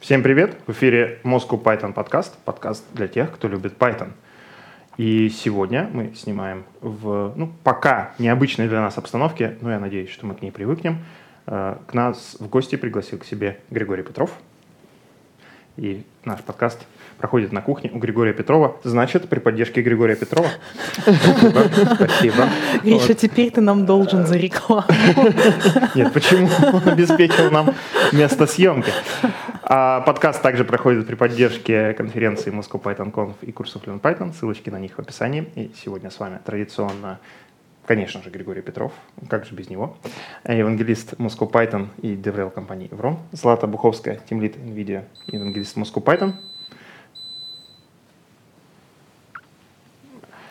Всем привет! В эфире Moscow Python подкаст, подкаст для тех, кто любит Python. И сегодня мы снимаем в, ну, пока необычной для нас обстановке, но я надеюсь, что мы к ней привыкнем. Э, к нас в гости пригласил к себе Григорий Петров. И наш подкаст проходит на кухне у Григория Петрова. Значит, при поддержке Григория Петрова. Спасибо. Гриша, теперь ты нам должен за рекламу. Нет, почему? Он обеспечил нам место съемки. А подкаст также проходит при поддержке конференции Moscow Python Conf и курсов Learn Python. Ссылочки на них в описании. И сегодня с вами традиционно конечно же, Григорий Петров, как же без него, евангелист Moscow Python и DevRel компании Evron, Злата Буховская, тимлит NVIDIA, евангелист Moscow Python,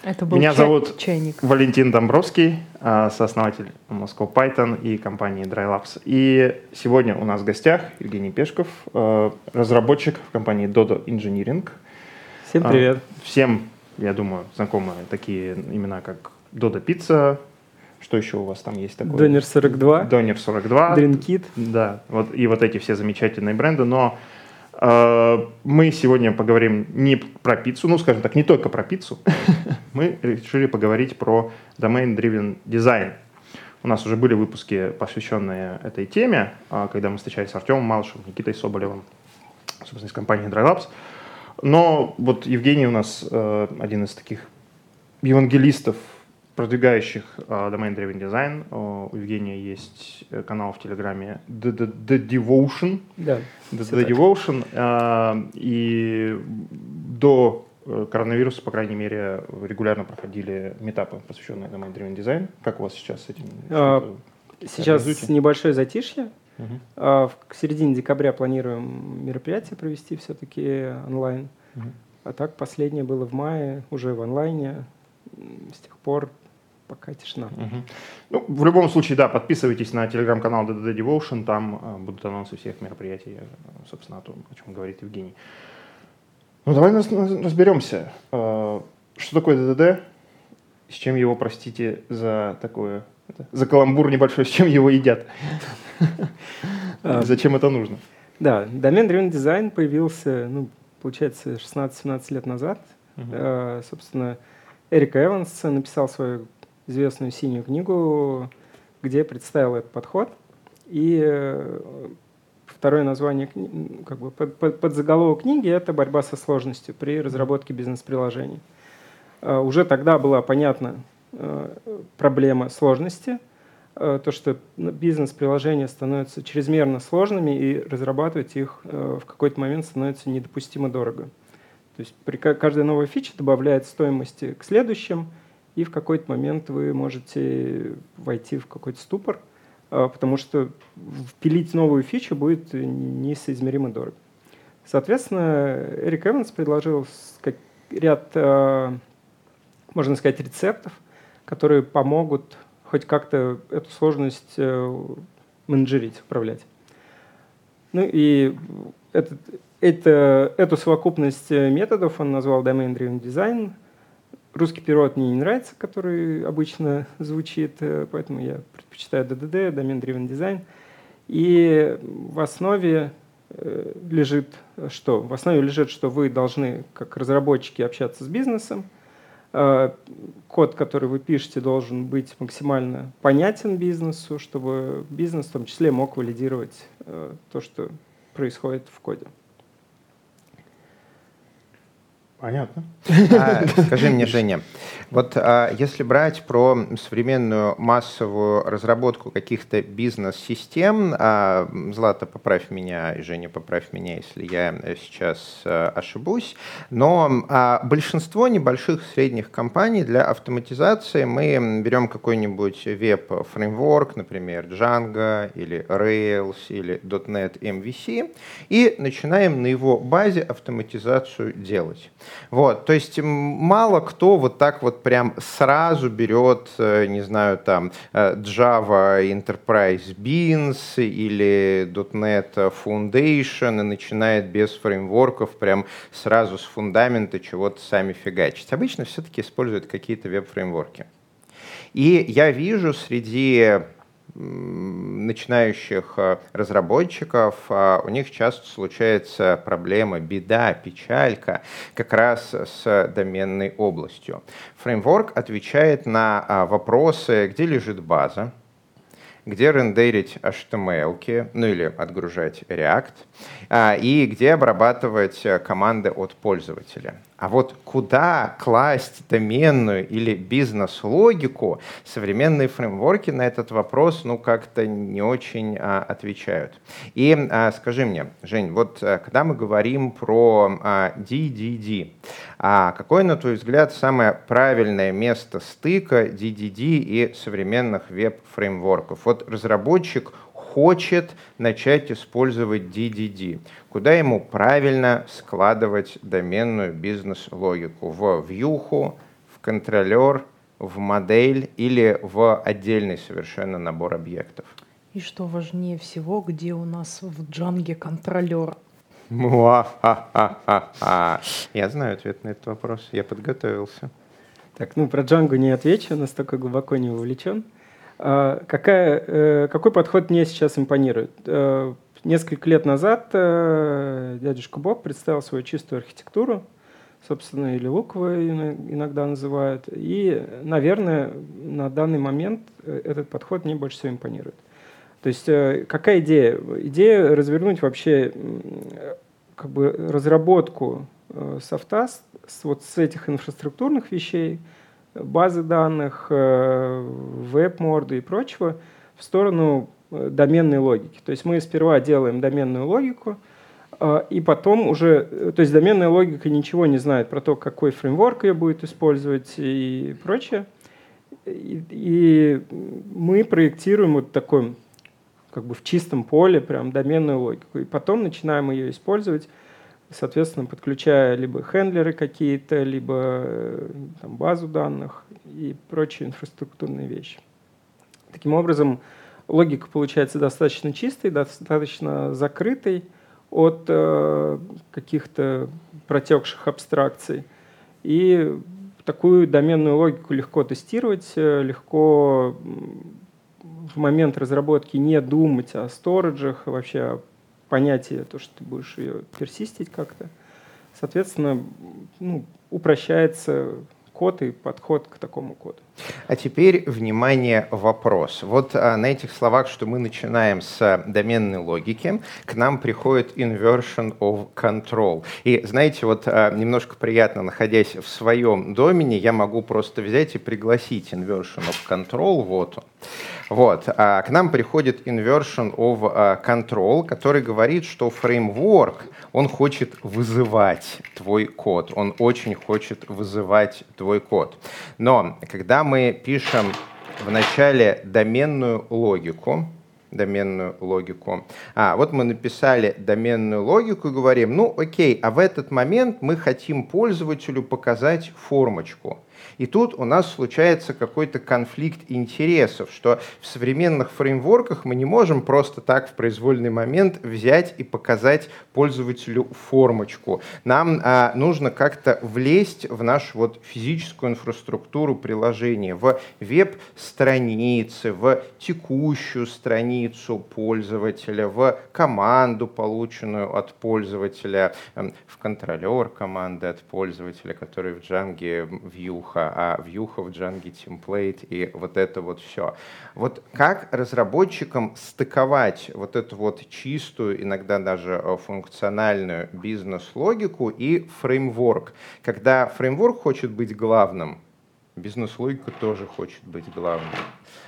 Это был Меня чай, зовут чайник. Валентин Домбровский, а, сооснователь Moscow Python и компании DryLabs. И сегодня у нас в гостях Евгений Пешков, а, разработчик в компании Dodo Engineering. Всем привет. Всем, я думаю, знакомы такие имена, как Dodo Pizza, что еще у вас там есть такое? Донер 42. Донер 42. Дринкит. Да, вот, и вот эти все замечательные бренды, но мы сегодня поговорим не про пиццу, ну, скажем так, не только про пиццу. мы решили поговорить про domain-driven design. У нас уже были выпуски, посвященные этой теме, а, когда мы встречались с Артемом Малышевым, Никитой Соболевым, собственно, из компании DryLabs. Но вот Евгений у нас э, один из таких евангелистов продвигающих uh, Domain Driven Design. У Евгения есть э, канал в Телеграме The, The, The Devotion. Да, The, The Devotion. Uh, и до коронавируса, по крайней мере, регулярно проходили метапы, посвященные Domain Driven Design. Как у вас сейчас с этим? А, сейчас небольшое затишье. Угу. А, к середине декабря планируем мероприятие провести все-таки онлайн. Угу. А так последнее было в мае, уже в онлайне. С тех пор пока тишина. Угу. Ну, в любом случае, да, подписывайтесь на телеграм-канал DDD Devotion, там э, будут анонсы всех мероприятий, собственно, о том, о чем говорит Евгений. Ну, давай нас, разберемся, э, что такое ДДД, с чем его, простите, за такое, за каламбур небольшой, с чем его едят. Зачем это нужно? Да, Domain Driven Design появился, ну, получается, 16-17 лет назад. Собственно, Эрик Эванс написал свою известную синюю книгу, где представил этот подход. И э, второе название, как бы под, под, под заголовок книги – это борьба со сложностью при разработке бизнес-приложений. Э, уже тогда была понятна э, проблема сложности, то, что бизнес-приложения становятся чрезмерно сложными, и разрабатывать их в какой-то момент становится недопустимо дорого. То есть при каждой новой фиче добавляет стоимости к следующим – и в какой-то момент вы можете войти в какой-то ступор, а, потому что впилить новую фичу будет несоизмеримо дорого. Соответственно, Эрик Эванс предложил ряд, а, можно сказать, рецептов, которые помогут хоть как-то эту сложность э, менеджерить, управлять. Ну и этот, это, эту совокупность методов он назвал Domain Driven Design – Русский перевод мне не нравится, который обычно звучит, э, поэтому я предпочитаю DDD, Domain Driven Design. И в основе э, лежит что? В основе лежит, что вы должны, как разработчики, общаться с бизнесом. Э, код, который вы пишете, должен быть максимально понятен бизнесу, чтобы бизнес в том числе мог валидировать то, что происходит в коде. Понятно. А, скажи мне, Женя, вот а, если брать про современную массовую разработку каких-то бизнес-систем, а, Злата, поправь меня, и Женя, поправь меня, если я сейчас ошибусь, но большинство небольших средних компаний для автоматизации мы берем какой-нибудь веб-фреймворк, например, Django или Rails или .NET MVC, и начинаем на его базе автоматизацию делать. Вот, то есть мало кто вот так вот прям сразу берет, э, не знаю, там э, Java Enterprise Beans или .NET Foundation и начинает без фреймворков прям сразу с фундамента чего-то сами фигачить. Обычно все-таки используют какие-то веб-фреймворки. И я вижу среди начинающих э, разработчиков, а у них часто случается проблема, беда, печалька как раз с доменной областью. Фреймворк отвечает на а, вопросы, где лежит база, где рендерить HTML, ну или отгружать React, а, и где обрабатывать э, команды от пользователя. А вот куда класть доменную или бизнес-логику, современные фреймворки на этот вопрос ну как-то не очень а, отвечают. И а, скажи мне, Жень, вот а, когда мы говорим про а, DDD, а какое, на твой взгляд, самое правильное место стыка DDD и современных веб-фреймворков? Вот разработчик хочет начать использовать DDD, куда ему правильно складывать доменную бизнес-логику в вьюху, в контролер, в модель или в отдельный совершенно набор объектов. И что важнее всего, где у нас в джанге контролер? Я знаю ответ на этот вопрос, я подготовился. Так, ну про Django не отвечу, настолько глубоко не вовлечен. А, какая, э, какой подход мне сейчас импонирует? Э, несколько лет назад э, дядюшка Боб представил свою чистую архитектуру, собственно, или луковую иногда называют. И, наверное, на данный момент этот подход мне больше всего импонирует. То есть какая идея? Идея развернуть вообще как бы разработку софта с, вот с этих инфраструктурных вещей – базы данных, э, веб-морды и прочего в сторону э, доменной логики. То есть мы сперва делаем доменную логику, э, и потом уже, то есть доменная логика ничего не знает про то, какой фреймворк ее будет использовать и прочее. И, и мы проектируем вот такой, как бы в чистом поле, прям доменную логику. И потом начинаем ее использовать соответственно, подключая либо хендлеры какие-то, либо э, там, базу данных и прочие инфраструктурные вещи. Таким образом, логика получается достаточно чистой, достаточно закрытой от э, каких-то протекших абстракций. И такую доменную логику легко тестировать, э, легко в момент разработки не думать о сториджах, вообще о понятие, то, что ты будешь ее персистить как-то. Соответственно, ну, упрощается код и подход к такому коду. А теперь, внимание, вопрос. Вот а, на этих словах, что мы начинаем с доменной логики, к нам приходит inversion of control. И знаете, вот а, немножко приятно, находясь в своем домене, я могу просто взять и пригласить inversion of control, вот он. Вот. А к нам приходит inversion of а, control, который говорит, что фреймворк, он хочет вызывать твой код, он очень хочет вызывать твой код. Но когда мы пишем в начале доменную логику, доменную логику. А, вот мы написали доменную логику и говорим, ну окей, а в этот момент мы хотим пользователю показать формочку. И тут у нас случается какой-то конфликт интересов, что в современных фреймворках мы не можем просто так в произвольный момент взять и показать пользователю формочку. Нам а, нужно как-то влезть в нашу вот физическую инфраструктуру приложения, в веб-страницы, в текущую страницу пользователя, в команду, полученную от пользователя, эм, в контролер команды от пользователя, который в Django вьюха а вьюха в Django темплейт и вот это вот все. Вот как разработчикам стыковать вот эту вот чистую, иногда даже э, функциональную бизнес-логику и фреймворк? Когда фреймворк хочет быть главным, бизнес-логика тоже хочет быть главным.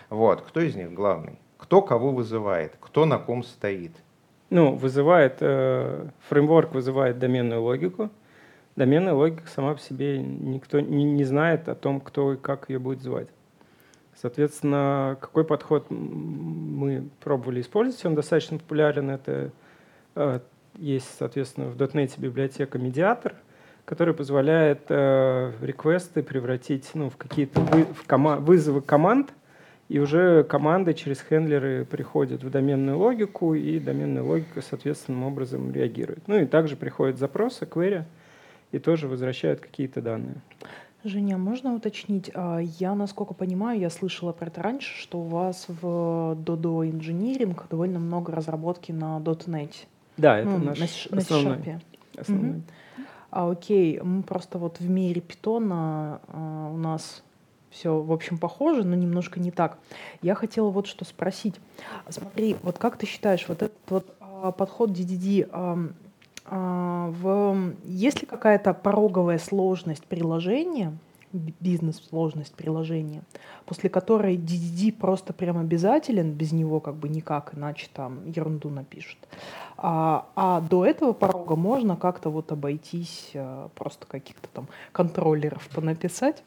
Вот, кто из них главный? Кто кого вызывает? Кто на ком стоит? Ну, вызывает, э, фреймворк вызывает доменную логику, доменная логика сама по себе никто не, не знает о том, кто и как ее будет звать. Соответственно, какой подход мы пробовали использовать, он достаточно популярен. Это э, есть, соответственно, в .NET библиотека медиатор, который позволяет э, реквесты превратить ну, в какие-то вы, в кома вызовы команд, и уже команды через хендлеры приходят в доменную логику, и доменная логика соответственным образом реагирует. Ну и также приходят запросы, query, и тоже возвращают какие-то данные. Женя, можно уточнить? А, я, насколько понимаю, я слышала про это раньше, что у вас в Dodo Engineering довольно много разработки на .NET. Да, это ну, наш на, основной. На основной. Угу. А, окей, мы просто вот в мире питона а, у нас все, в общем, похоже, но немножко не так. Я хотела вот что спросить. Смотри, вот как ты считаешь, вот этот вот а, подход DDD, а, в, есть ли какая-то пороговая сложность приложения, бизнес-сложность приложения, после которой DDD просто прям обязателен, без него как бы никак, иначе там ерунду напишут. А, а до этого порога можно как-то вот обойтись, а, просто каких-то там контроллеров понаписать?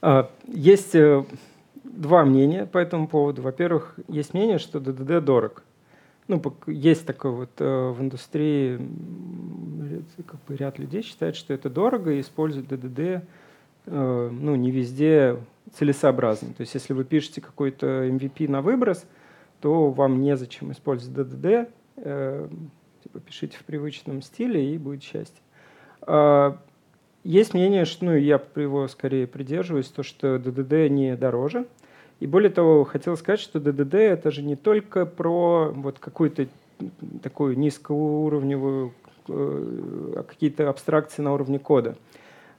А, есть э, два мнения по этому поводу. Во-первых, есть мнение, что DDD дорог. Ну, есть такой вот э, в индустрии, как бы ряд людей считает, что это дорого, и использовать DDD э, ну, не везде целесообразно. То есть если вы пишете какой-то MVP на выброс, то вам незачем использовать DDD, типа пишите в привычном стиле, и будет счастье. А, есть мнение, что, ну, я его скорее придерживаюсь, то, что ДДД не дороже. И более того, хотел сказать, что ДДД это же не только про вот какую-то такую низкоуровневую, э, какие-то абстракции на уровне кода.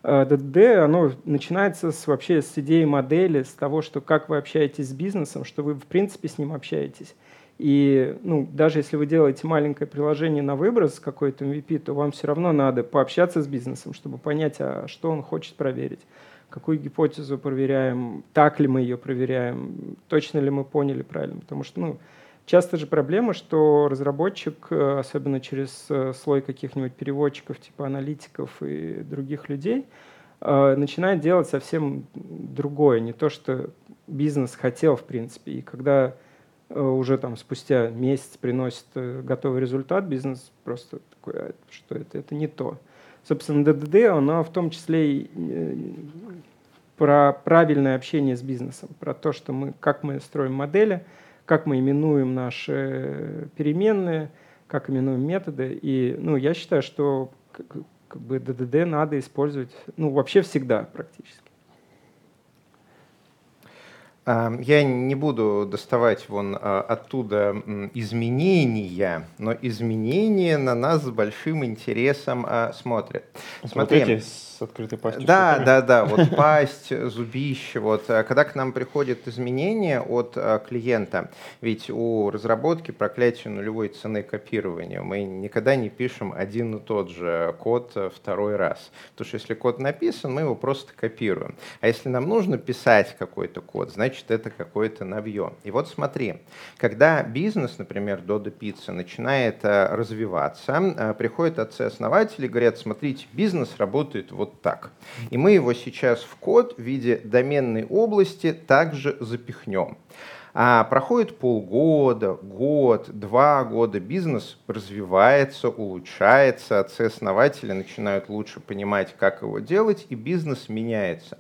ДДД, а, оно начинается с, вообще с идеи модели, с того, что как вы общаетесь с бизнесом, что вы в принципе с ним общаетесь. И ну, даже если вы делаете маленькое приложение на выброс какой-то MVP, то вам все равно надо пообщаться с бизнесом, чтобы понять, а что он хочет проверить, какую гипотезу проверяем, так ли мы ее проверяем, точно ли мы поняли правильно. Потому что ну, часто же проблема, что разработчик, э, особенно через э, слой каких-нибудь переводчиков, типа аналитиков и других людей, э, начинает делать совсем другое, не то, что бизнес хотел, в принципе. И когда уже там спустя месяц приносит готовый результат, бизнес просто такой, а что это, это не то. Собственно, ДДД, оно в том числе и про правильное общение с бизнесом, про то, что мы, как мы строим модели, как мы именуем наши переменные, как именуем методы. И ну, я считаю, что как бы ДДД надо использовать ну, вообще всегда практически. Я не буду доставать вон а, оттуда изменения, но изменения на нас с большим интересом а, смотрят. Смотри, вот эти с открытой пастью. Да, да, да, вот пасть, зубище. Вот а, когда к нам приходят изменения от клиента, ведь у разработки проклятие нулевой цены копирования. Мы никогда не пишем один и тот же код второй раз. Потому что если код написан, мы его просто копируем. А если нам нужно писать какой-то код, значит значит это какое-то навье. И вот смотри, когда бизнес, например, Dodo Pizza, начинает э, развиваться, э, приходят отцы-основатели и говорят, смотрите, бизнес работает вот так. И мы его сейчас в код в виде доменной области также запихнем. А проходит полгода, год, два года, бизнес развивается, улучшается, отцы-основатели начинают лучше понимать, как его делать, и бизнес меняется.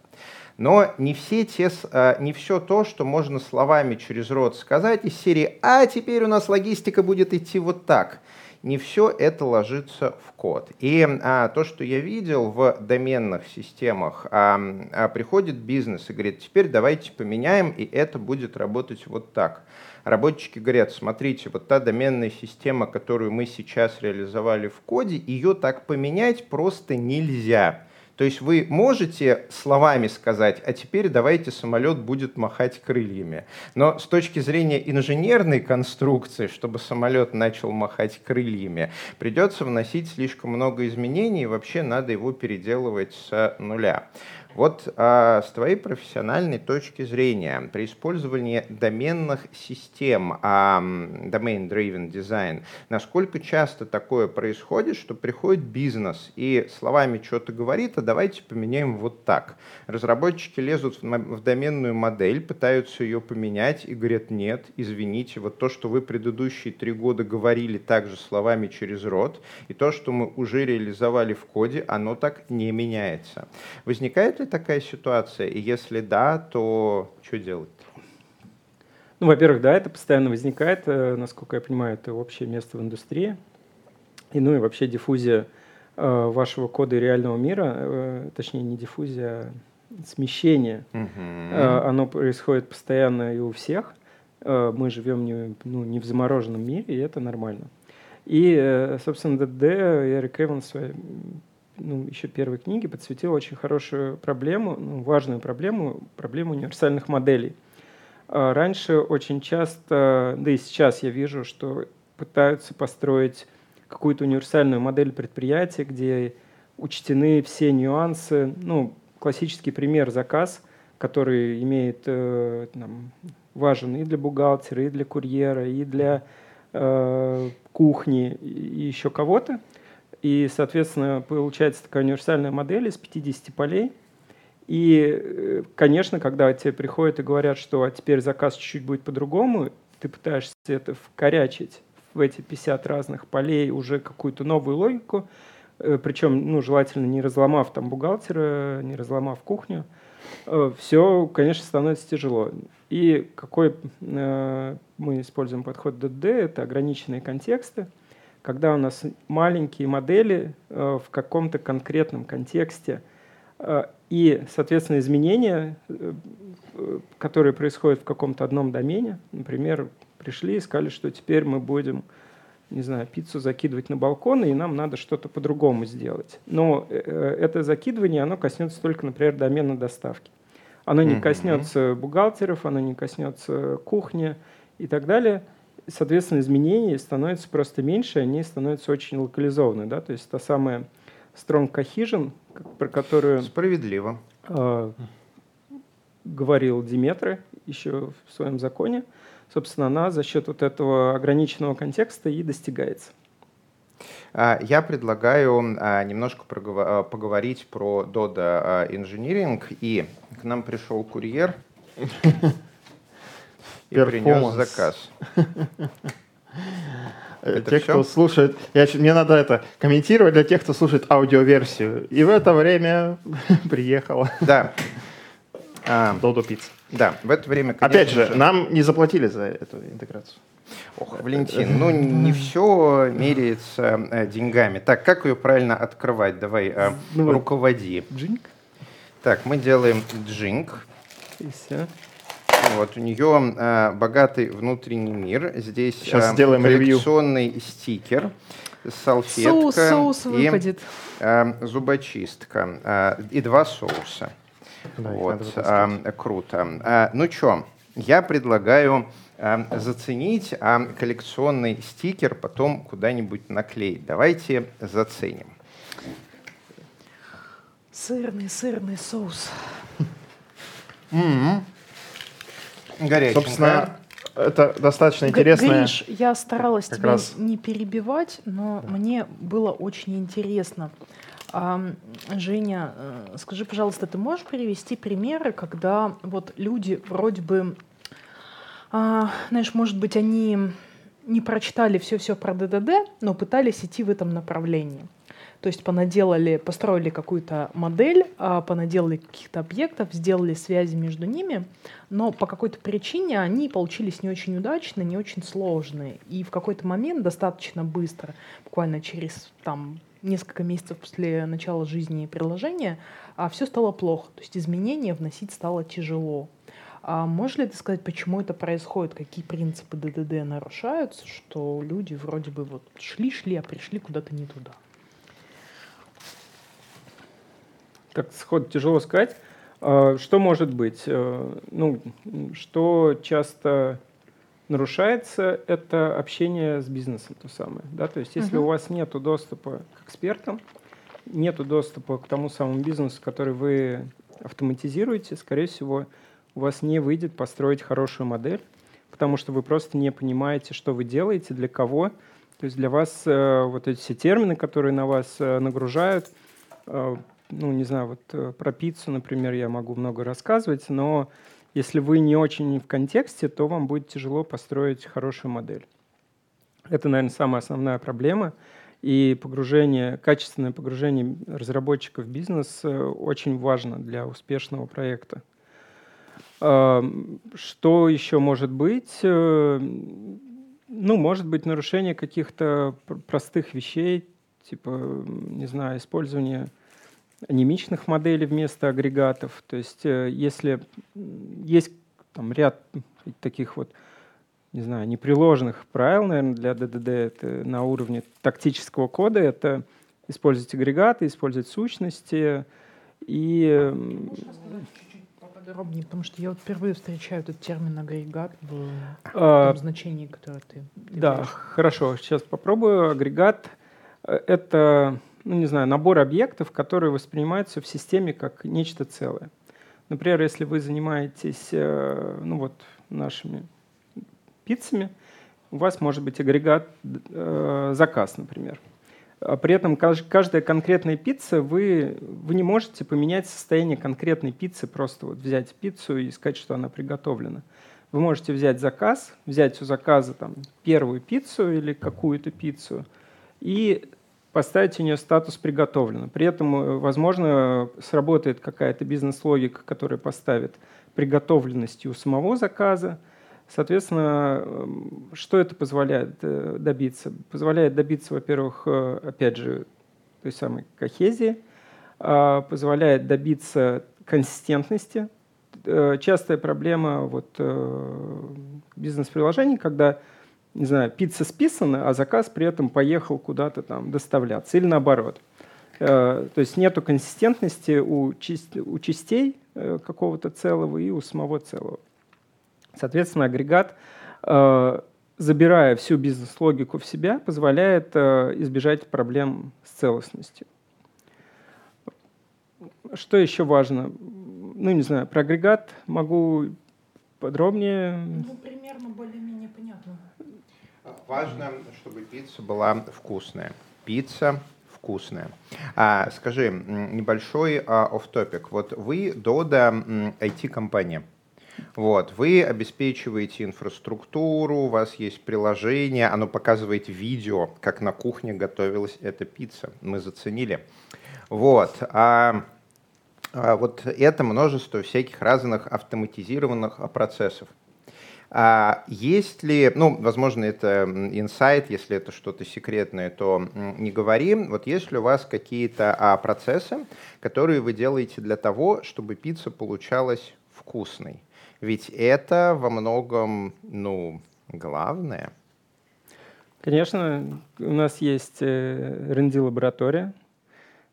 Но не, все те, а, не все то, что можно словами через рот сказать из серии «А теперь у нас логистика будет идти вот так». Не все это ложится в код. И а, то, что я видел в доменных системах, а, а, приходит бизнес и говорит, теперь давайте поменяем, и это будет работать вот так. Работчики говорят, смотрите, вот та доменная система, которую мы сейчас реализовали в коде, ее так поменять просто нельзя. То есть вы можете словами сказать, а теперь давайте самолет будет махать крыльями. Но с точки зрения инженерной конструкции, чтобы самолет начал махать крыльями, придется вносить слишком много изменений, и вообще надо его переделывать с нуля. Вот а, с твоей профессиональной точки зрения, при использовании доменных систем, а, domain-driven design, насколько часто такое происходит, что приходит бизнес и словами что-то говорит, а давайте поменяем вот так. Разработчики лезут в, в доменную модель, пытаются ее поменять и говорят, нет, извините, вот то, что вы предыдущие три года говорили также словами через рот, и то, что мы уже реализовали в коде, оно так не меняется. Возникает ли такая ситуация? И если да, то что делать? Ну, во-первых, да, это постоянно возникает, э, насколько я понимаю, это общее место в индустрии. И ну и вообще диффузия э, вашего кода и реального мира, э, точнее не диффузия, а смещение, Мгм. оно происходит постоянно и у всех. Мы живем не, ну, не в замороженном мире, и это нормально. И, собственно, ДД Эрик Эванс в своей ну, еще первой книге подсветил очень хорошую проблему, ну, важную проблему, проблему универсальных моделей. А раньше очень часто, да и сейчас я вижу, что пытаются построить какую-то универсальную модель предприятия, где учтены все нюансы. Ну, классический пример заказ, который имеет э, там, важен и для бухгалтера, и для курьера, и для э, кухни, и еще кого-то. И, соответственно, получается такая универсальная модель из 50 полей – и, э, конечно, когда тебе приходят и говорят, что а теперь заказ чуть-чуть будет по-другому, ты пытаешься это вкорячить в эти 50 разных полей уже какую-то новую логику, э, причем, ну, желательно не разломав там бухгалтера, не разломав кухню, э, все, конечно, становится тяжело. И какой мы используем подход ДД, это ограниченные контексты, когда у нас маленькие модели в каком-то конкретном контексте – Э, и, соответственно, изменения, э, которые происходят в каком-то одном домене, например, пришли и сказали, что теперь мы будем, не знаю, пиццу закидывать на балкон, и нам надо что-то по-другому сделать. Но э, это закидывание, оно коснется только, например, домена доставки. Оно не коснется бухгалтеров, оно не коснется кухни и так далее. Соответственно, изменений становится просто меньше, они становятся очень локализованы. Да? То есть та самая strong cohesion, про которую... Справедливо. Э, говорил Диметры еще в своем законе. Собственно, она за счет вот этого ограниченного контекста и достигается. А, я предлагаю а, немножко поговорить про Dodo Engineering. И к нам пришел курьер и принес заказ. Это те, все? кто слушает, я, мне надо это комментировать для тех, кто слушает аудиоверсию. И в это время приехала. Да. Додо Пицца. Да, в это время, Опять же, же, нам не заплатили за эту интеграцию. Ох, Валентин, ну не все меряется э, деньгами. Так, как ее правильно открывать? Давай, ну, руководи. Джинк. Так, мы делаем джинк. И все. Вот, у нее э, богатый внутренний мир. Здесь Сейчас э, сделаем коллекционный ревью. стикер, салфетка соус, соус и э, зубочистка. Э, и два соуса. Да, вот, э, круто. Э, ну что, я предлагаю э, заценить, а коллекционный стикер потом куда-нибудь наклеить. Давайте заценим. Сырный, сырный соус. Mm-hmm. Горяченькая. Собственно, это достаточно интересно. Гриш, я старалась тебя раз... не перебивать, но да. мне было очень интересно. А, Женя, э, скажи, пожалуйста, ты можешь привести примеры, когда вот люди вроде бы, а, знаешь, может быть, они не прочитали все-все про ДДД, но пытались идти в этом направлении. То есть понаделали, построили какую-то модель, а, понаделали каких-то объектов, сделали связи между ними, но по какой-то причине они получились не очень удачные, не очень сложные. И в какой-то момент достаточно быстро, буквально через там, несколько месяцев после начала жизни приложения, а все стало плохо. То есть изменения вносить стало тяжело. А можешь ли ты сказать, почему это происходит, какие принципы ДДД нарушаются, что люди вроде бы вот шли-шли, а пришли куда-то не туда? Так сход тяжело сказать. А, что может быть? Э, ну, что часто нарушается, это общение с бизнесом то самое. Да? То есть если uh-huh. у вас нет доступа к экспертам, нет доступа к тому самому бизнесу, который вы автоматизируете, скорее всего, у вас не выйдет построить хорошую модель, потому что вы просто не понимаете, что вы делаете, для кого. То есть для вас э, вот эти все термины, которые на вас э, нагружают, э, ну, не знаю, вот э, про пиццу, например, я могу много рассказывать, но если вы не очень в контексте, то вам будет тяжело построить хорошую модель. Это, наверное, самая основная проблема. И погружение, качественное погружение разработчика в бизнес э, очень важно для успешного проекта. Что еще может быть? Э, ну, может быть нарушение каких-то простых вещей, типа, не знаю, использование анемичных моделей вместо агрегатов. То есть э, если есть там ряд таких вот, не знаю, непреложных правил, наверное, для DDD, это на уровне тактического кода, это использовать агрегаты, использовать сущности и... поподробнее, потому что я вот впервые встречаю этот термин агрегат в а, том значении, которое ты, ты Да, говоришь. хорошо, сейчас попробую. Агрегат — это ну, не знаю, набор объектов, которые воспринимаются в системе как нечто целое. Например, если вы занимаетесь э, ну, вот, нашими пиццами, у вас может быть агрегат э, заказ, например. А при этом каждая конкретная пицца, вы, вы не можете поменять состояние конкретной пиццы, просто вот взять пиццу и сказать, что она приготовлена. Вы можете взять заказ, взять у заказа там, первую пиццу или какую-то пиццу и поставить у нее статус «приготовлено». При этом, э, возможно, сработает какая-то бизнес-логика, которая поставит приготовленность у самого заказа. Соответственно, эм, что это позволяет э, добиться? Позволяет добиться, во-первых, э, опять же, той самой кохезии, а, позволяет добиться консистентности. Частая проблема вот, бизнес-приложений, когда не знаю, пицца списана, а заказ при этом поехал куда-то там доставляться. Или наоборот. Э, то есть нету консистентности у, у частей э, какого-то целого и у самого целого. Соответственно, агрегат, э, забирая всю бизнес-логику в себя, позволяет избежать проблем с целостностью. Что еще важно? Ну, не знаю, про агрегат могу подробнее. Ну, примерно более-менее понятно. Важно, чтобы пицца была вкусная. Пицца вкусная. А, скажи, небольшой а, оф-топик. Вот вы Дода IT-компания. Вот, вы обеспечиваете инфраструктуру, у вас есть приложение, оно показывает видео, как на кухне готовилась эта пицца. Мы заценили. Вот. А, а вот это множество всяких разных автоматизированных процессов. А есть ли, ну, возможно, это инсайт, если это что-то секретное, то не говори. Вот есть ли у вас какие-то а, процессы, которые вы делаете для того, чтобы пицца получалась вкусной? Ведь это во многом, ну, главное. Конечно, у нас есть R&D-лаборатория.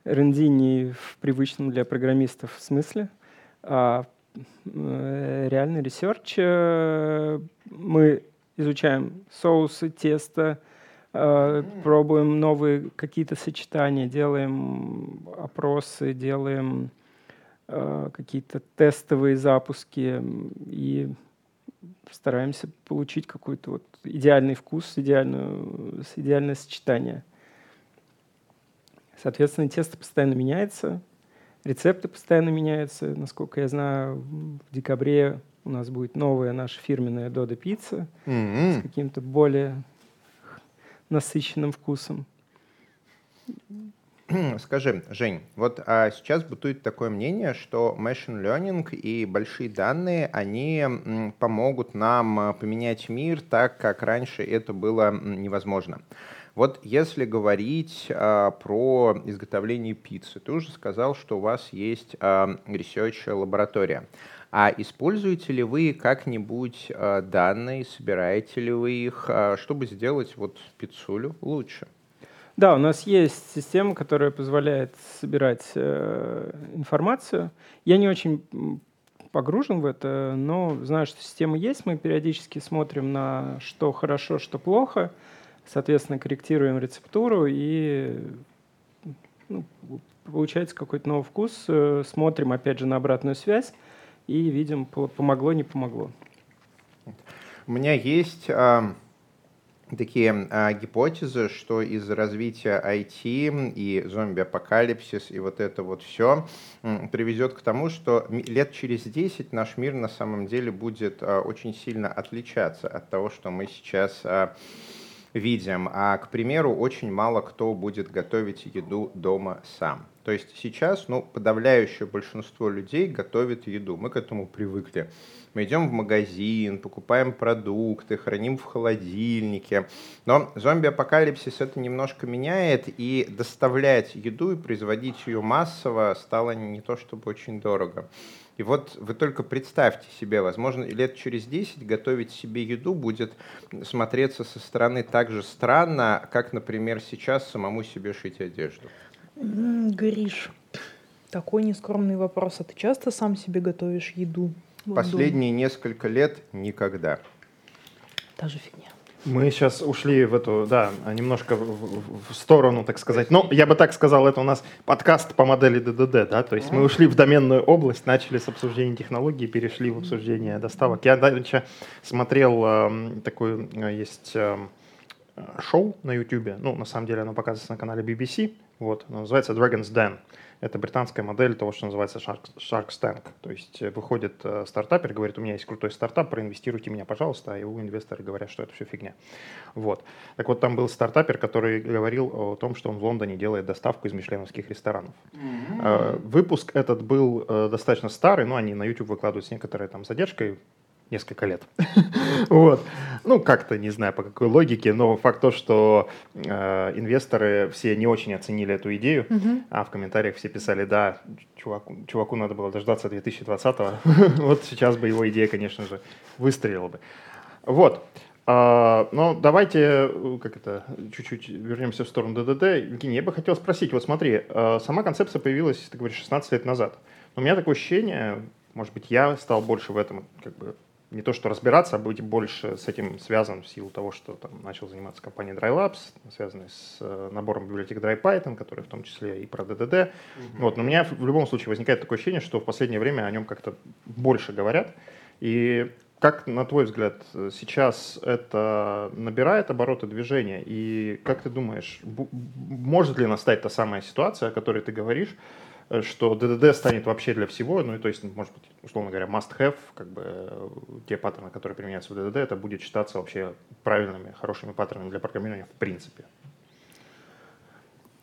Э, R&D не в привычном для программистов смысле, а реальный research. Э, мы изучаем соусы, тесто, э, пробуем новые какие-то сочетания, делаем опросы, делаем какие-то тестовые запуски и стараемся получить какой-то вот идеальный вкус, идеальную, идеальное сочетание. Соответственно, тесто постоянно меняется, Рецепты постоянно меняются. Насколько я знаю, в декабре у нас будет новая наша фирменная Додо пицца mm-hmm. с каким-то более насыщенным вкусом. Скажи, Жень, вот а сейчас бытует такое мнение, что machine learning и большие данные, они помогут нам а, поменять мир так, как раньше это было невозможно. Вот если говорить а, про изготовление пиццы, ты уже сказал, что у вас есть а, research лаборатория. А используете ли вы как-нибудь а, данные, собираете ли вы их, а, чтобы сделать вот пиццулю лучше? Да, у нас есть система, которая позволяет собирать э, информацию. Я не очень погружен в это, но знаю, что система есть. Мы периодически смотрим на что хорошо, что плохо. Соответственно, корректируем рецептуру и ну, получается какой-то новый вкус. Э, смотрим, опять же, на обратную связь и видим, помогло, не помогло. У меня есть а, такие а, гипотезы, что из развития IT и зомби-апокалипсис и вот это вот все приведет к тому, что лет через 10 наш мир на самом деле будет а, очень сильно отличаться от того, что мы сейчас а, видим. А, к примеру, очень мало кто будет готовить еду дома сам. То есть сейчас ну, подавляющее большинство людей готовит еду. Мы к этому привыкли. Мы идем в магазин, покупаем продукты, храним в холодильнике. Но зомби-апокалипсис это немножко меняет, и доставлять еду и производить ее массово стало не то чтобы очень дорого. И вот вы только представьте себе, возможно, лет через 10 готовить себе еду будет смотреться со стороны так же странно, как, например, сейчас самому себе шить одежду. Гриш, такой нескромный вопрос. А ты часто сам себе готовишь еду? Последние несколько лет никогда. Та же фигня. Мы сейчас ушли в эту, да, немножко в, в, сторону, так сказать. Ну, я бы так сказал, это у нас подкаст по модели ДДД, да, то есть мы ушли в доменную область, начали с обсуждения технологий, перешли в обсуждение доставок. Я дальше смотрел э, такой, э, есть э, шоу на YouTube, ну, на самом деле оно показывается на канале BBC, вот, оно называется Dragon's Den. Это британская модель того, что называется Shark, Shark Tank. То есть э, выходит э, стартапер, говорит, у меня есть крутой стартап, проинвестируйте меня, пожалуйста, а его инвесторы говорят, что это все фигня. Вот. Так вот, там был стартапер, который говорил о том, что он в Лондоне делает доставку из мишленовских ресторанов. Mm-hmm. Выпуск этот был достаточно старый, но они на YouTube выкладывают с некоторой там задержкой, несколько лет. вот. Ну, как-то, не знаю, по какой логике, но факт то, что э, инвесторы все не очень оценили эту идею, uh-huh. а в комментариях все писали, да, чуваку, чуваку надо было дождаться 2020-го. вот сейчас бы его идея, конечно же, выстрелила бы. Вот. А, но давайте, как это, чуть-чуть вернемся в сторону ДДД. Евгений, я бы хотел спросить, вот смотри, э, сама концепция появилась, ты говоришь, 16 лет назад. Но у меня такое ощущение, может быть, я стал больше в этом как бы не то что разбираться, а быть больше с этим связан в силу того, что там начал заниматься компанией DryLabs, связанной с э, набором библиотек DryPython, который в том числе и про DDD. Mm-hmm. Вот, но у меня в любом случае возникает такое ощущение, что в последнее время о нем как-то больше говорят. И как, на твой взгляд, сейчас это набирает обороты движения? И как ты думаешь, может ли настать та самая ситуация, о которой ты говоришь, что DDD станет вообще для всего, ну и то есть, может быть, условно говоря, must-have, как бы э, те паттерны, которые применяются в DDD, это будет считаться вообще правильными, хорошими паттернами для программирования в принципе.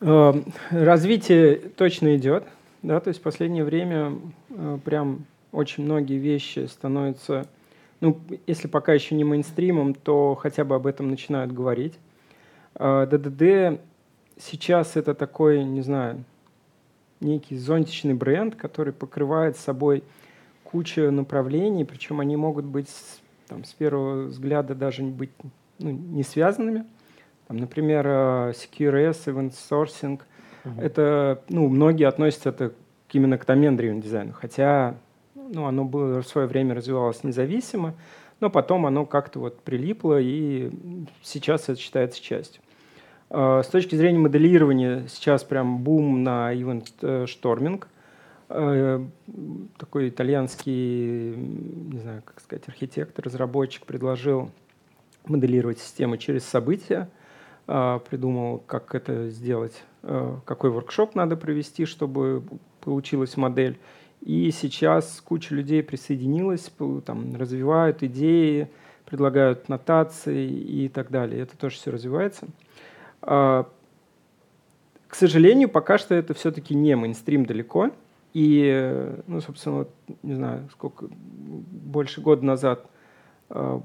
Эм, развитие точно идет, да, то есть в последнее время э, прям очень многие вещи становятся, ну, если пока еще не мейнстримом, то хотя бы об этом начинают говорить. Э, сейчас это такой, не знаю, некий зонтичный бренд, который покрывает собой кучу направлений, причем они могут быть там, с первого взгляда даже быть ну, не связанными. Там, например, э, CQRS, Event Sourcing. Uh-huh. Это, ну, многие относят это именно к домен-driven дизайну, хотя ну, оно было в свое время развивалось независимо, но потом оно как-то вот прилипло, и сейчас это считается частью. Э, с точки зрения моделирования сейчас прям бум на event шторминг. Э, такой итальянский, не знаю, как сказать, архитектор, разработчик предложил моделировать систему через события, э, придумал, как это сделать, какой воркшоп надо провести, чтобы получилась модель. И сейчас куча людей присоединилась, там, развивают идеи, предлагают нотации и так далее. Это тоже все развивается. А, к сожалению, пока что это все-таки не мейнстрим далеко. И, ну, собственно, вот, не знаю, сколько, больше года назад э,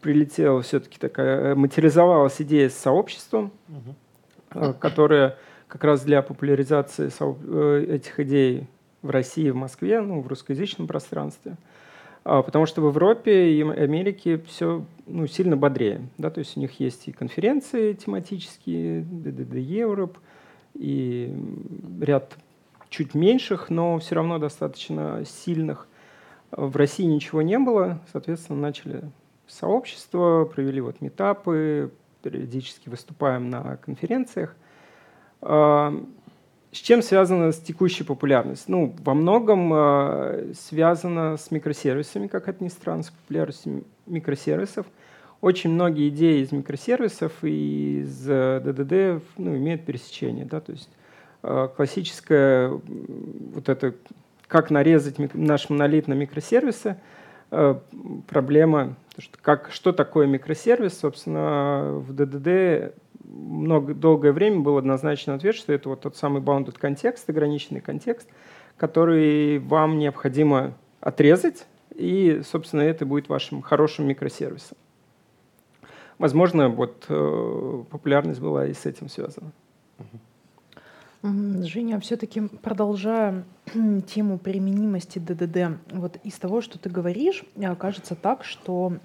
прилетела все-таки такая, материализовалась идея с сообществом, угу. э, которая как раз для популяризации со, э, этих идей в России, в Москве, ну, в русскоязычном пространстве – а, потому что в Европе и Америке все ну, сильно бодрее. Да? То есть у них есть и конференции тематические, DDD Europe, и ряд чуть меньших, но все равно достаточно сильных. В России ничего не было, соответственно, начали сообщество, провели вот метапы, периодически выступаем на конференциях. С чем связана с текущей популярность? Ну, во многом э, связано с микросервисами, как это ни странно, с популярностью микросервисов. Очень многие идеи из микросервисов и из э, ну, имеют пересечение. Да? То есть э, классическое вот это, как нарезать наш монолит на микросервисы, э, проблема, что, как, что такое микросервис, собственно, в DDD много, долгое время был однозначный ответ, что это вот тот самый bounded контекст, ограниченный контекст, который вам необходимо отрезать, и, собственно, это будет вашим хорошим микросервисом. Возможно, вот э, популярность была и с этим связана. Женя, все-таки продолжая тему применимости ДДД, вот из того, что ты говоришь, э, кажется так, что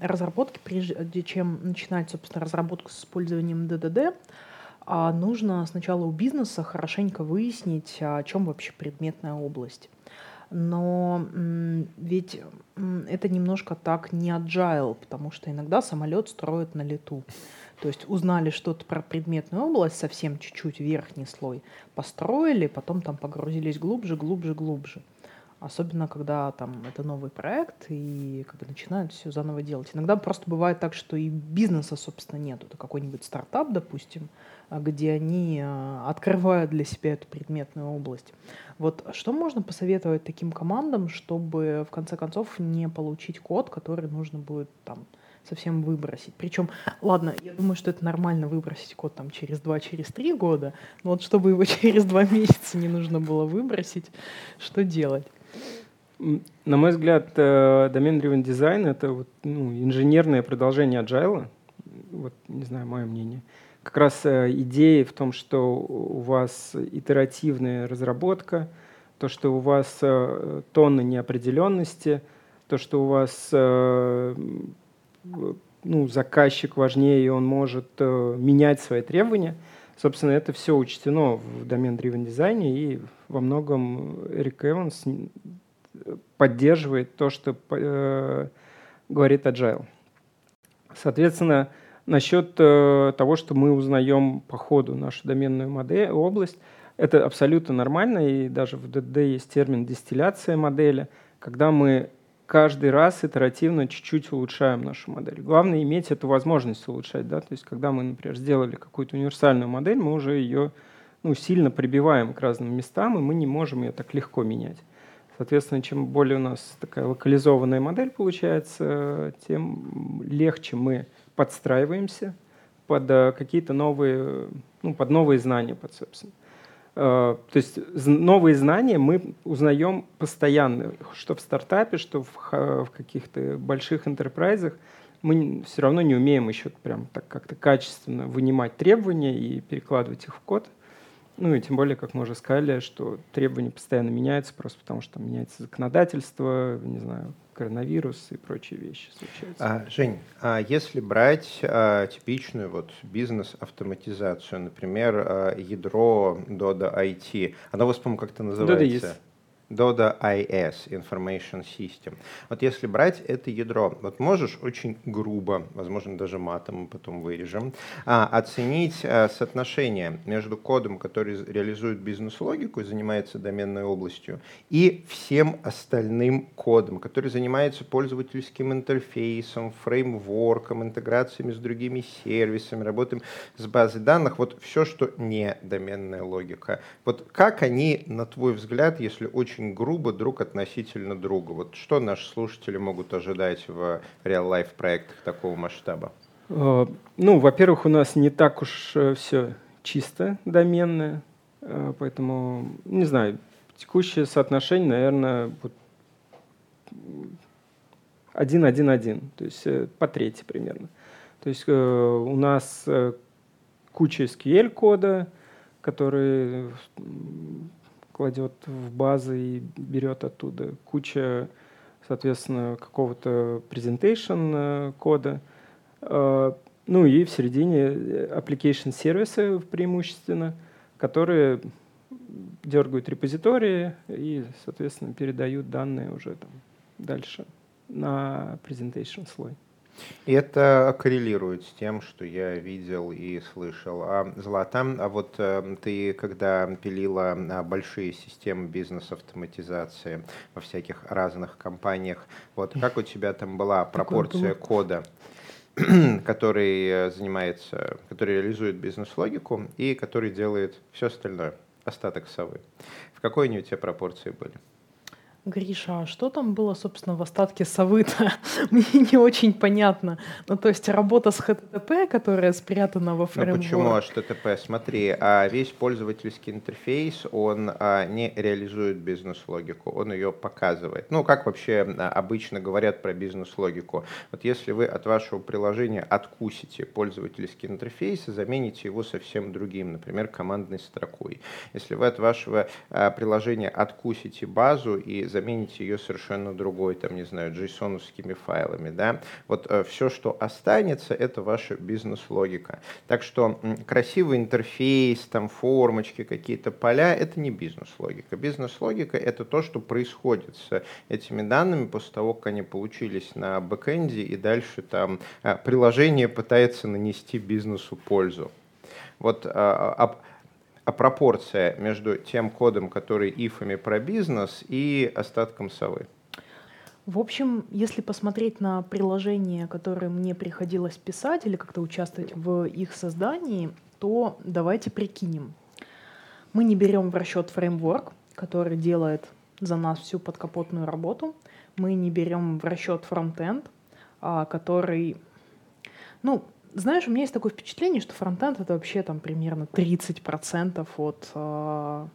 разработки, прежде чем начинать, собственно, разработку с использованием ДДД, а нужно сначала у бизнеса хорошенько выяснить, о чем вообще предметная область. Но ведь это немножко так не agile, потому что иногда самолет строят на лету. То есть узнали что-то про предметную область, совсем чуть-чуть верхний слой, построили, потом там погрузились глубже, глубже, глубже. Особенно, когда там это новый проект и как бы начинают все заново делать. Иногда просто бывает так, что и бизнеса, собственно, нету. Это какой-нибудь стартап, допустим, где они а, открывают для себя эту предметную область. Вот что можно посоветовать таким командам, чтобы в конце концов не получить код, который нужно будет там совсем выбросить. Причем, ладно, я думаю, что это нормально выбросить код там через два, через три года, но вот чтобы его через два месяца не нужно было выбросить, что делать? На мой взгляд, э, домен-driven дизайн — это вот, ну, инженерное продолжение agile. Вот, не знаю, мое мнение. Как раз э, идея в том, что у вас итеративная разработка, то, что у вас э, тонны неопределенности, то, что у вас ну, заказчик важнее, и он может менять свои требования. Собственно, это все учтено в домен-driven дизайне, и во многом Эрик Эванс поддерживает то, что э, говорит Agile. Соответственно, насчет э, того, что мы узнаем по ходу нашу доменную модель, область, это абсолютно нормально, и даже в DD есть термин дистилляция модели, когда мы каждый раз итеративно чуть-чуть улучшаем нашу модель. Главное иметь эту возможность улучшать, да, то есть когда мы, например, сделали какую-то универсальную модель, мы уже ее ну, сильно прибиваем к разным местам, и мы не можем ее так легко менять. Соответственно, чем более у нас такая локализованная модель получается, тем легче мы подстраиваемся под э, какие-то новые, ну, под новые знания, под, собственно. Э, то есть новые знания мы узнаем постоянно, что в стартапе, что в, каких-то больших интерпрайзах. Мы все равно не умеем еще прям так как-то качественно вынимать требования и перекладывать их в код. Ну и тем более, как мы уже сказали, что требования постоянно меняются, просто потому что там меняется законодательство, не знаю, коронавирус и прочие вещи случаются. А, Жень, а если брать а, типичную вот бизнес-автоматизацию, например, а, ядро Dodo IT, оно у вас, по-моему, как-то называется? Dodo есть. Dodo IS, Information System. Вот если брать это ядро, вот можешь очень грубо, возможно, даже матом мы потом вырежем, а, оценить а, соотношение между кодом, который реализует бизнес-логику и занимается доменной областью, и всем остальным кодом, который занимается пользовательским интерфейсом, фреймворком, интеграциями с другими сервисами, работаем с базой данных, вот все, что не доменная логика. Вот как они, на твой взгляд, если очень очень грубо друг относительно друга. Вот что наши слушатели могут ожидать в реал-лайф проектах такого масштаба? Э, ну, во-первых, у нас не так уж э, все чисто доменное, э, поэтому, не знаю, текущее соотношение, наверное, вот один-один-один, то есть по трети примерно. То есть у нас куча SQL-кода, который кладет в базы и берет оттуда куча, соответственно, какого-то presentation э, кода. Э, ну и в середине э, application сервисы преимущественно, которые дергают репозитории и, соответственно, передают данные уже там дальше на presentation слой. И это коррелирует с тем, что я видел и слышал. А, Злата, а вот э, ты, когда пилила а, большие системы бизнес-автоматизации во всяких разных компаниях, вот как у тебя там была пропорция кода, который э, занимается, который реализует бизнес-логику и который делает все остальное, остаток совы? В какой они у тебя пропорции были? Гриша, а что там было, собственно, в остатке совы-то? Мне не очень понятно. Ну, то есть работа с HTTP, которая спрятана во фреймворк. Ну, почему HTTP? Смотри, а весь пользовательский интерфейс, он а, не реализует бизнес-логику, он ее показывает. Ну, как вообще а, обычно говорят про бизнес-логику? Вот если вы от вашего приложения откусите пользовательский интерфейс и замените его совсем другим, например, командной строкой. Если вы от вашего приложения откусите базу и замените ее совершенно другой, там, не знаю, джейсоновскими файлами, да, вот э, все, что останется, это ваша бизнес-логика. Так что красивый интерфейс, там, формочки, какие-то поля, это не бизнес-логика. Бизнес-логика — это то, что происходит с этими данными после того, как они получились на бэкэнде, и дальше там э, приложение пытается нанести бизнесу пользу. Вот а, а пропорция между тем кодом, который ифами про бизнес, и остатком совы? В общем, если посмотреть на приложения, которые мне приходилось писать или как-то участвовать в их создании, то давайте прикинем. Мы не берем в расчет фреймворк, который делает за нас всю подкапотную работу. Мы не берем в расчет фронтенд, а, который, ну, знаешь, у меня есть такое впечатление, что фронтенд это вообще там примерно 30% от э,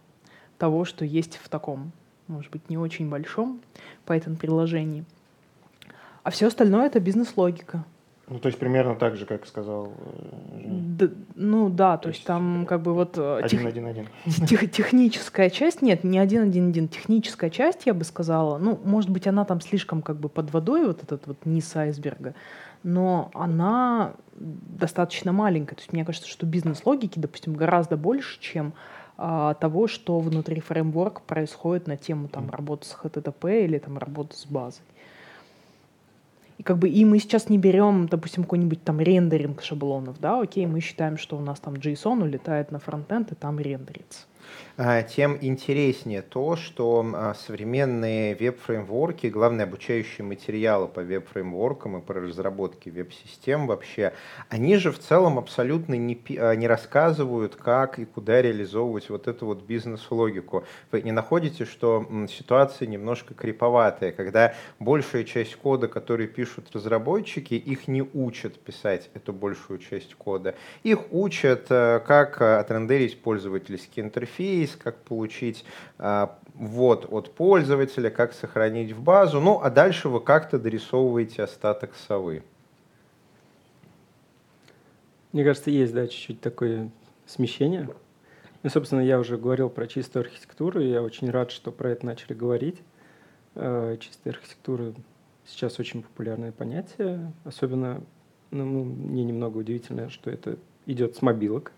того, что есть в таком, может быть, не очень большом Python-приложении. А все остальное это бизнес-логика. Ну, то есть примерно так же, как сказал э, да, Ну да, то, то есть, есть там как бы вот... Э, один, тех. Тех, техническая часть, нет, не один, один, один. Техническая часть, я бы сказала, ну, может быть, она там слишком как бы под водой, вот этот вот низ айсберга но она достаточно маленькая. То есть мне кажется, что бизнес-логики, допустим, гораздо больше, чем а, того, что внутри фреймворка происходит на тему там, работы с HTTP или там, работы с базой. И как бы и мы сейчас не берем, допустим, какой-нибудь там рендеринг шаблонов, да, окей, мы считаем, что у нас там JSON улетает на фронтенд и там рендерится. А, тем интереснее то, что а, современные веб-фреймворки, главные обучающие материалы по веб-фреймворкам и по разработке веб-систем вообще, они же в целом абсолютно не, а, не рассказывают, как и куда реализовывать вот эту вот бизнес-логику. Вы не находите, что ситуация немножко криповатая, когда большая часть кода, который пишут разработчики, их не учат писать эту большую часть кода. Их учат, как отрендерить пользовательский интерфейс, интерфейс, как получить а, ввод от пользователя, как сохранить в базу. Ну, а дальше вы как-то дорисовываете остаток совы. Мне кажется, есть, да, чуть-чуть такое смещение. Ну, собственно, я уже говорил про чистую архитектуру, и я очень рад, что про это начали говорить. А, чистая архитектура сейчас очень популярное понятие, особенно ну, мне немного удивительно, что это идет с мобилок.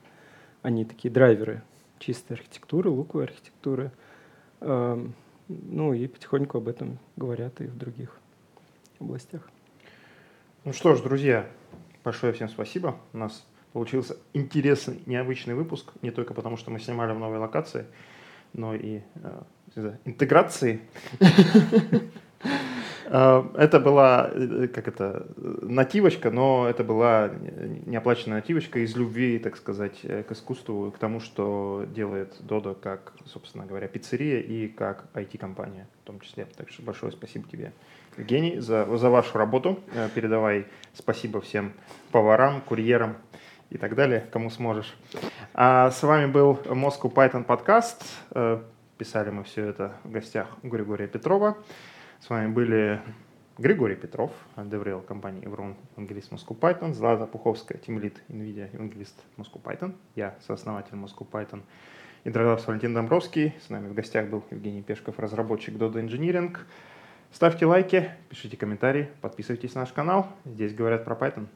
Они такие драйверы чистой архитектуры, луковой архитектуры. Эм, ну и потихоньку об этом говорят и в других областях. Ну что ж, друзья, большое всем спасибо. У нас получился интересный, необычный выпуск, не только потому, что мы снимали в новой локации, но и э, интеграции. Э, это была, э, как это, нативочка, но это была неоплаченная нативочка из любви, так сказать, э, к искусству, к тому, что делает Dodo как, собственно говоря, пиццерия и как IT-компания в том числе. Так что большое спасибо тебе, Евгений, за, за вашу работу. Передавай спасибо всем поварам, курьерам и так далее, кому сможешь. А с вами был Moscow Python подкаст. Писали мы все это в гостях у Григория Петрова. С вами были Григорий Петров, деврел компании Evron, евангелист Moscow Python, Злата Пуховская, тимлит NVIDIA, евангелист Moscow Python, я сооснователь Moscow Python и Драгослав Валентин Домбровский. С нами в гостях был Евгений Пешков, разработчик Dodo Engineering. Ставьте лайки, пишите комментарии, подписывайтесь на наш канал. Здесь говорят про Python.